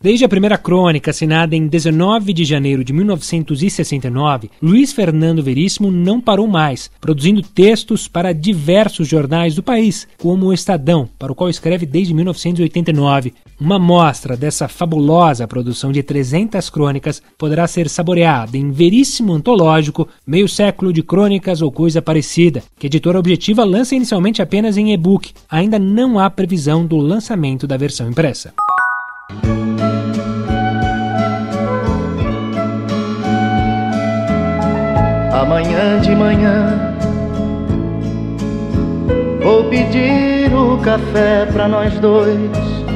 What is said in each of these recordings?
Desde a primeira crônica, assinada em 19 de janeiro de 1969, Luiz Fernando Veríssimo não parou mais, produzindo textos para diversos jornais do país, como o Estadão, para o qual escreve desde 1989. Uma amostra dessa fabulosa produção de 300 crônicas poderá ser saboreada em Veríssimo Antológico, Meio Século de Crônicas ou Coisa Parecida, que a editora Objetiva lança inicialmente apenas em e-book. Ainda não há previsão do lançamento da versão impressa. Amanhã de manhã vou pedir o café pra nós dois.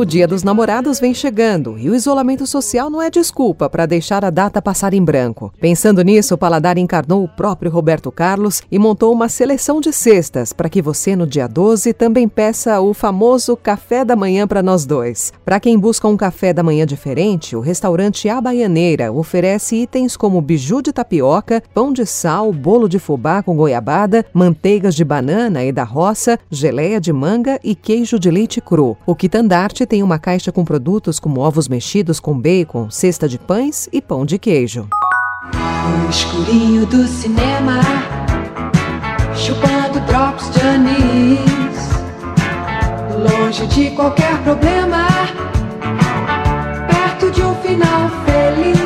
O Dia dos Namorados vem chegando e o isolamento social não é desculpa para deixar a data passar em branco. Pensando nisso, o Paladar encarnou o próprio Roberto Carlos e montou uma seleção de cestas para que você, no dia 12, também peça o famoso café da manhã para nós dois. Para quem busca um café da manhã diferente, o restaurante A Baianeira oferece itens como biju de tapioca, pão de sal, bolo de fubá com goiabada, manteigas de banana e da roça, geleia de manga e queijo de leite cru. O quitandarte tem uma caixa com produtos como ovos mexidos com bacon, cesta de pães e pão de queijo. No escurinho do cinema, chupando drops de anis, longe de qualquer problema, perto de um final feliz.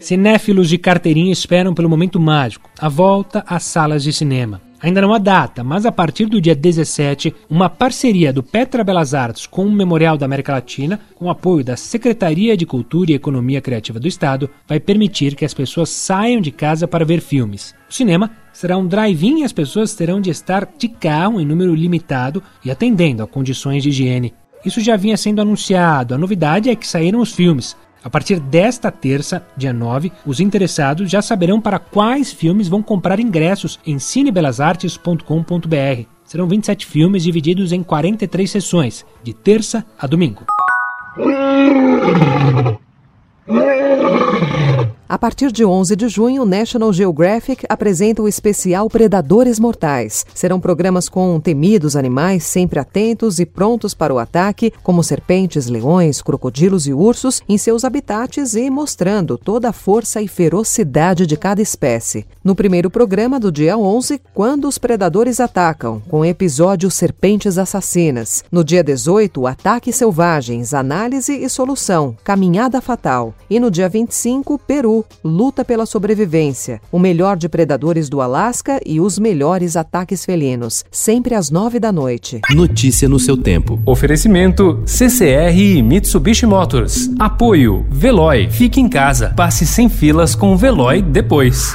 Cinéfilos de carteirinha esperam pelo momento mágico, a volta às salas de cinema. Ainda não há data, mas a partir do dia 17, uma parceria do Petra Belas Artes com o Memorial da América Latina, com apoio da Secretaria de Cultura e Economia Criativa do Estado, vai permitir que as pessoas saiam de casa para ver filmes. O cinema será um drive-in e as pessoas terão de estar de carro em número limitado e atendendo a condições de higiene. Isso já vinha sendo anunciado, a novidade é que saíram os filmes. A partir desta terça, dia 9, os interessados já saberão para quais filmes vão comprar ingressos em cinebelasartes.com.br. Serão 27 filmes divididos em 43 sessões, de terça a domingo. A partir de 11 de junho, National Geographic apresenta o especial Predadores Mortais. Serão programas com temidos animais sempre atentos e prontos para o ataque, como serpentes, leões, crocodilos e ursos, em seus habitats e mostrando toda a força e ferocidade de cada espécie. No primeiro programa do dia 11, quando os predadores atacam, com o episódio Serpentes Assassinas. No dia 18, Ataques Selvagens, Análise e Solução, Caminhada Fatal. E no dia 25, Peru, Luta pela Sobrevivência, o melhor de predadores do Alasca e os melhores ataques felinos, sempre às nove da noite. Notícia no seu tempo. Oferecimento CCR e Mitsubishi Motors. Apoio Veloy. Fique em casa. Passe sem filas com o Veloy depois.